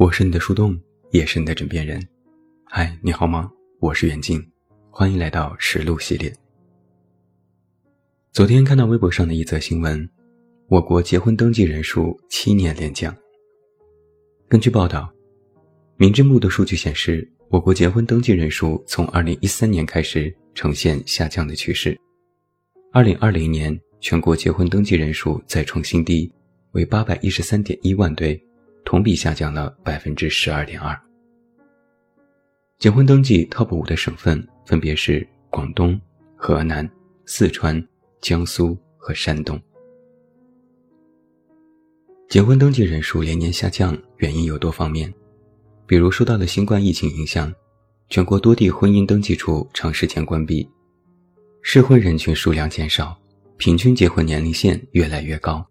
我是你的树洞，也是你的枕边人。嗨，你好吗？我是远近，欢迎来到实录系列。昨天看到微博上的一则新闻，我国结婚登记人数七年连降。根据报道，民政部的数据显示，我国结婚登记人数从二零一三年开始呈现下降的趋势。二零二零年，全国结婚登记人数再创新低，为八百一十三点一万对。同比下降了百分之十二点二。结婚登记 TOP 五的省份分别是广东、河南、四川、江苏和山东。结婚登记人数连年下降，原因有多方面，比如受到了新冠疫情影响，全国多地婚姻登记处长时间关闭，适婚人群数量减少，平均结婚年龄线越来越高，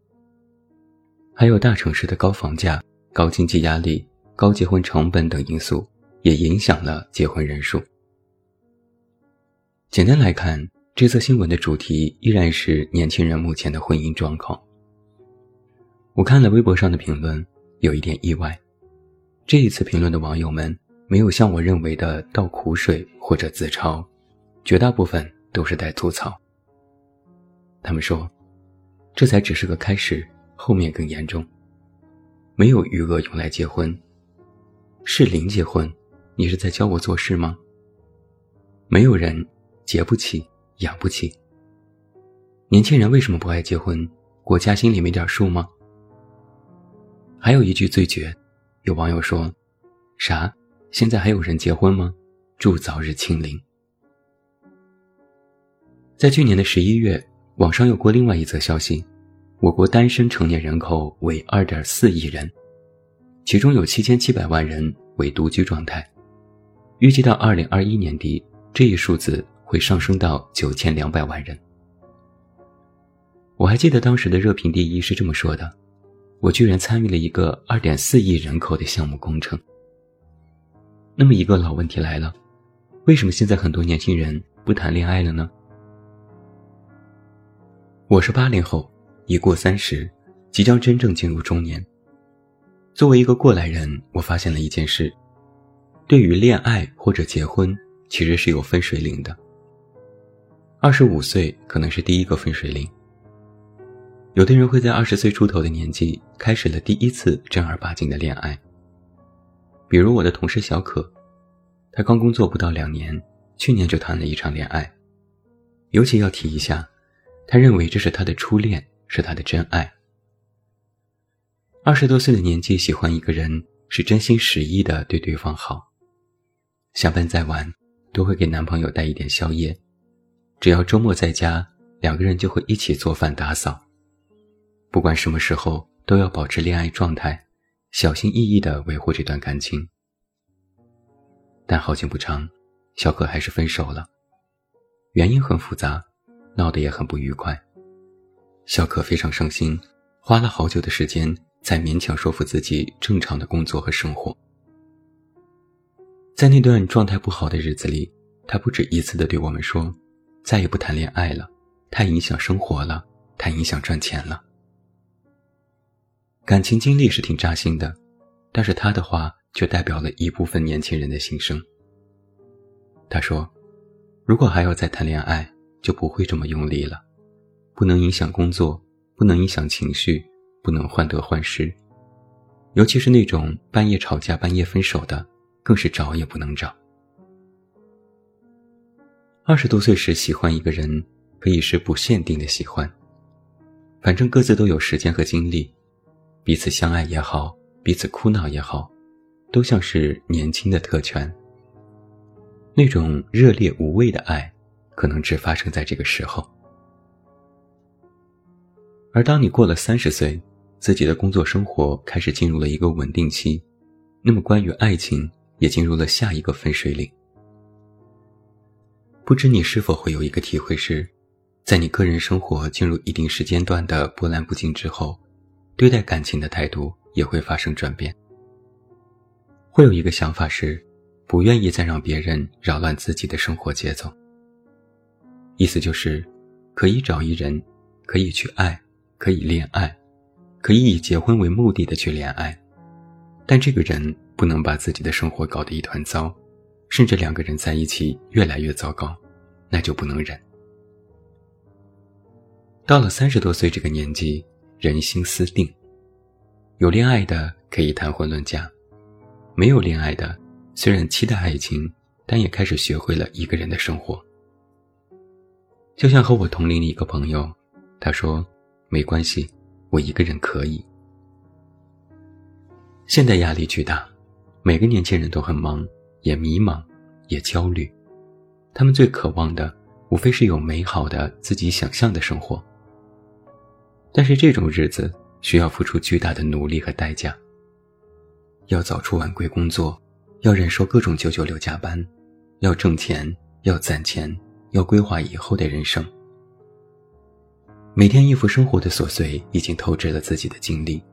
还有大城市的高房价。高经济压力、高结婚成本等因素也影响了结婚人数。简单来看，这则新闻的主题依然是年轻人目前的婚姻状况。我看了微博上的评论，有一点意外。这一次评论的网友们没有像我认为的倒苦水或者自嘲，绝大部分都是在吐槽。他们说：“这才只是个开始，后面更严重。”没有余额用来结婚，是零结婚，你是在教我做事吗？没有人结不起，养不起。年轻人为什么不爱结婚？国家心里没点数吗？还有一句最绝，有网友说：“啥？现在还有人结婚吗？祝早日清零。”在去年的十一月，网上有过另外一则消息。我国单身成年人口为二点四亿人，其中有七千七百万人为独居状态。预计到二零二一年底，这一数字会上升到九千两百万人。我还记得当时的热评第一是这么说的：“我居然参与了一个二点四亿人口的项目工程。”那么一个老问题来了，为什么现在很多年轻人不谈恋爱了呢？我是八零后。已过三十，即将真正进入中年。作为一个过来人，我发现了一件事：对于恋爱或者结婚，其实是有分水岭的。二十五岁可能是第一个分水岭。有的人会在二十岁出头的年纪开始了第一次正儿八经的恋爱。比如我的同事小可，他刚工作不到两年，去年就谈了一场恋爱。尤其要提一下，他认为这是他的初恋。是他的真爱。二十多岁的年纪喜欢一个人，是真心实意的对对方好。下班再晚，都会给男朋友带一点宵夜。只要周末在家，两个人就会一起做饭打扫。不管什么时候，都要保持恋爱状态，小心翼翼的维护这段感情。但好景不长，小可还是分手了，原因很复杂，闹得也很不愉快。小可非常伤心，花了好久的时间才勉强说服自己正常的工作和生活。在那段状态不好的日子里，他不止一次的对我们说：“再也不谈恋爱了，太影响生活了，太影响赚钱了。”感情经历是挺扎心的，但是他的话却代表了一部分年轻人的心声。他说：“如果还要再谈恋爱，就不会这么用力了。”不能影响工作，不能影响情绪，不能患得患失，尤其是那种半夜吵架、半夜分手的，更是找也不能找。二十多岁时喜欢一个人，可以是不限定的喜欢，反正各自都有时间和精力，彼此相爱也好，彼此哭闹也好，都像是年轻的特权。那种热烈无畏的爱，可能只发生在这个时候。而当你过了三十岁，自己的工作生活开始进入了一个稳定期，那么关于爱情也进入了下一个分水岭。不知你是否会有一个体会是，在你个人生活进入一定时间段的波澜不惊之后，对待感情的态度也会发生转变。会有一个想法是，不愿意再让别人扰乱自己的生活节奏。意思就是，可以找一人，可以去爱。可以恋爱，可以以结婚为目的的去恋爱，但这个人不能把自己的生活搞得一团糟，甚至两个人在一起越来越糟糕，那就不能忍。到了三十多岁这个年纪，人心思定，有恋爱的可以谈婚论嫁，没有恋爱的虽然期待爱情，但也开始学会了一个人的生活。就像和我同龄的一个朋友，他说：“没关系，我一个人可以。”现代压力巨大，每个年轻人都很忙，也迷茫，也焦虑。他们最渴望的，无非是有美好的自己想象的生活。但是这种日子需要付出巨大的努力和代价。要早出晚归工作，要忍受各种九九六加班，要挣钱，要攒钱。要规划以后的人生，每天应付生活的琐碎已经透支了自己的精力。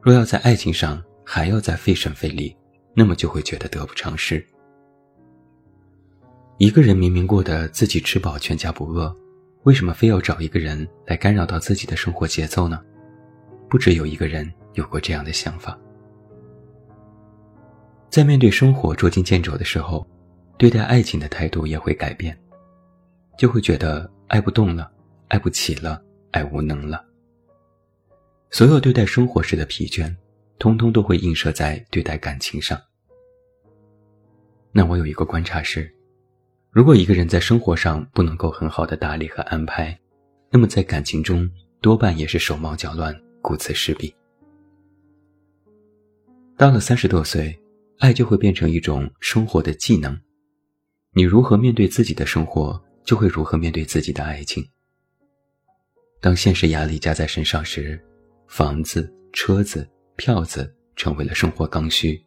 若要在爱情上还要再费神费力，那么就会觉得得不偿失。一个人明明过得自己吃饱全家不饿，为什么非要找一个人来干扰到自己的生活节奏呢？不只有一个人有过这样的想法。在面对生活捉襟见肘的时候，对待爱情的态度也会改变。就会觉得爱不动了，爱不起了，爱无能了。所有对待生活时的疲倦，通通都会映射在对待感情上。那我有一个观察是：如果一个人在生活上不能够很好的打理和安排，那么在感情中多半也是手忙脚乱、顾此失彼。到了三十多岁，爱就会变成一种生活的技能。你如何面对自己的生活？就会如何面对自己的爱情？当现实压力加在身上时，房子、车子、票子成为了生活刚需，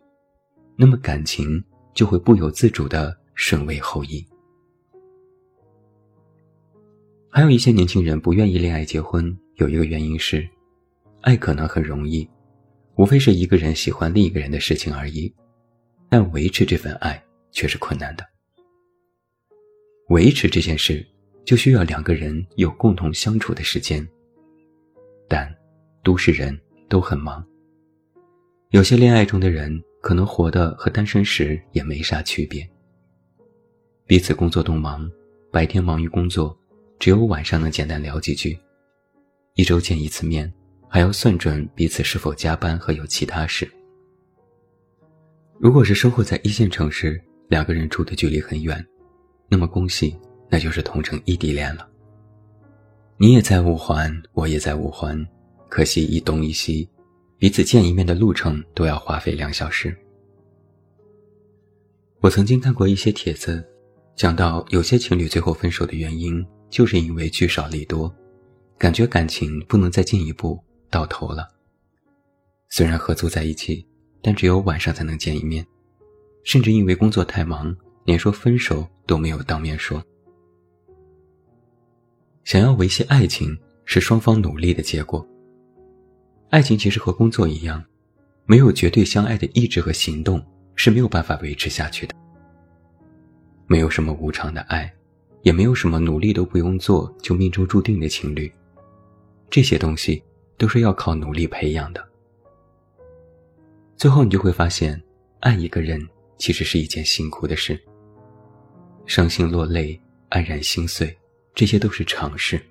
那么感情就会不由自主的顺位后移。还有一些年轻人不愿意恋爱结婚，有一个原因是，爱可能很容易，无非是一个人喜欢另一个人的事情而已，但维持这份爱却是困难的。维持这件事，就需要两个人有共同相处的时间。但，都市人都很忙。有些恋爱中的人可能活的和单身时也没啥区别。彼此工作都忙，白天忙于工作，只有晚上能简单聊几句。一周见一次面，还要算准彼此是否加班和有其他事。如果是生活在一线城市，两个人住的距离很远。那么恭喜，那就是同城异地恋了。你也在五环，我也在五环，可惜一东一西，彼此见一面的路程都要花费两小时。我曾经看过一些帖子，讲到有些情侣最后分手的原因，就是因为聚少离多，感觉感情不能再进一步，到头了。虽然合租在一起，但只有晚上才能见一面，甚至因为工作太忙。连说分手都没有当面说。想要维系爱情是双方努力的结果。爱情其实和工作一样，没有绝对相爱的意志和行动是没有办法维持下去的。没有什么无常的爱，也没有什么努力都不用做就命中注定的情侣。这些东西都是要靠努力培养的。最后你就会发现，爱一个人其实是一件辛苦的事。伤心落泪，黯然心碎，这些都是常事。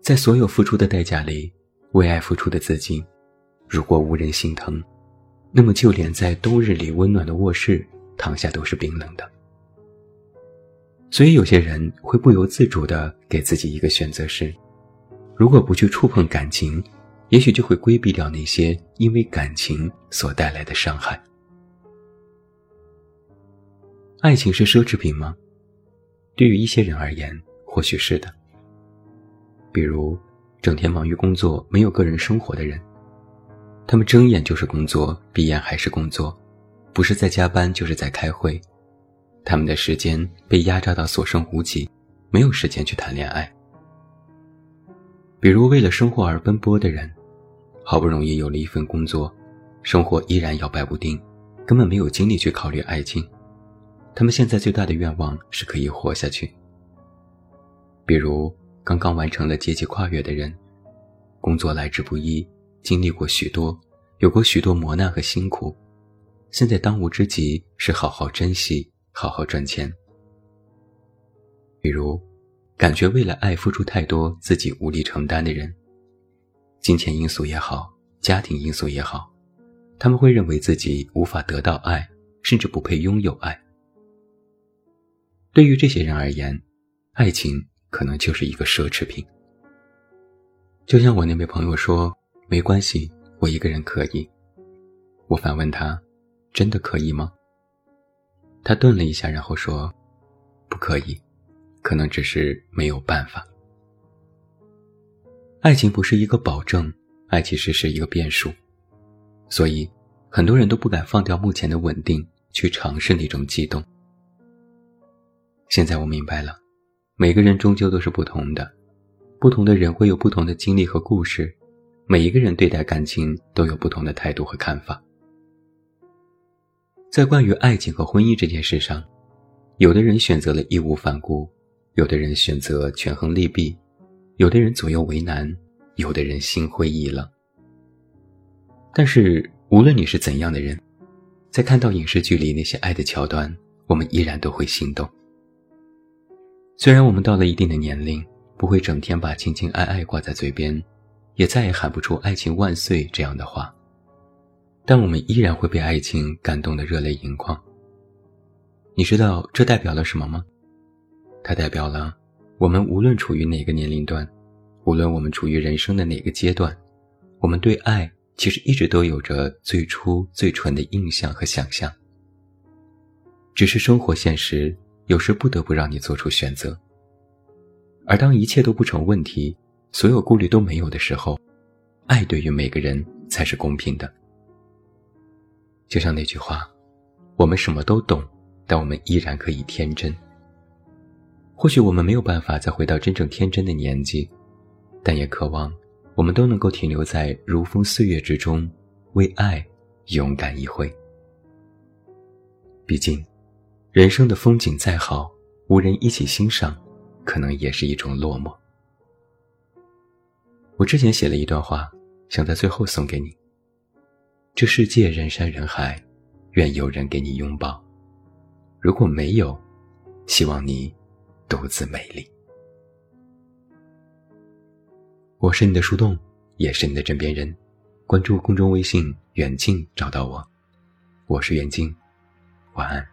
在所有付出的代价里，为爱付出的自己，如果无人心疼，那么就连在冬日里温暖的卧室躺下都是冰冷的。所以有些人会不由自主地给自己一个选择是：如果不去触碰感情，也许就会规避掉那些因为感情所带来的伤害。爱情是奢侈品吗？对于一些人而言，或许是的。比如，整天忙于工作、没有个人生活的人，他们睁眼就是工作，闭眼还是工作，不是在加班就是在开会，他们的时间被压榨到所剩无几，没有时间去谈恋爱。比如，为了生活而奔波的人，好不容易有了一份工作，生活依然摇摆不定，根本没有精力去考虑爱情。他们现在最大的愿望是可以活下去。比如刚刚完成了阶级跨越的人，工作来之不易，经历过许多，有过许多磨难和辛苦，现在当务之急是好好珍惜，好好赚钱。比如，感觉为了爱付出太多，自己无力承担的人，金钱因素也好，家庭因素也好，他们会认为自己无法得到爱，甚至不配拥有爱。对于这些人而言，爱情可能就是一个奢侈品。就像我那位朋友说：“没关系，我一个人可以。”我反问他：“真的可以吗？”他顿了一下，然后说：“不可以，可能只是没有办法。”爱情不是一个保证，爱其实是一个变数，所以很多人都不敢放掉目前的稳定，去尝试那种悸动。现在我明白了，每个人终究都是不同的，不同的人会有不同的经历和故事，每一个人对待感情都有不同的态度和看法。在关于爱情和婚姻这件事上，有的人选择了义无反顾，有的人选择权衡利弊，有的人左右为难，有的人心灰意冷。但是无论你是怎样的人，在看到影视剧里那些爱的桥段，我们依然都会心动。虽然我们到了一定的年龄，不会整天把“情情爱爱”挂在嘴边，也再也喊不出“爱情万岁”这样的话，但我们依然会被爱情感动得热泪盈眶。你知道这代表了什么吗？它代表了我们无论处于哪个年龄段，无论我们处于人生的哪个阶段，我们对爱其实一直都有着最初最纯的印象和想象。只是生活现实。有时不得不让你做出选择，而当一切都不成问题，所有顾虑都没有的时候，爱对于每个人才是公平的。就像那句话：“我们什么都懂，但我们依然可以天真。”或许我们没有办法再回到真正天真的年纪，但也渴望我们都能够停留在如风岁月之中，为爱勇敢一回。毕竟。人生的风景再好，无人一起欣赏，可能也是一种落寞。我之前写了一段话，想在最后送给你。这世界人山人海，愿有人给你拥抱；如果没有，希望你独自美丽。我是你的树洞，也是你的枕边人。关注公众微信“远近”，找到我。我是远近，晚安。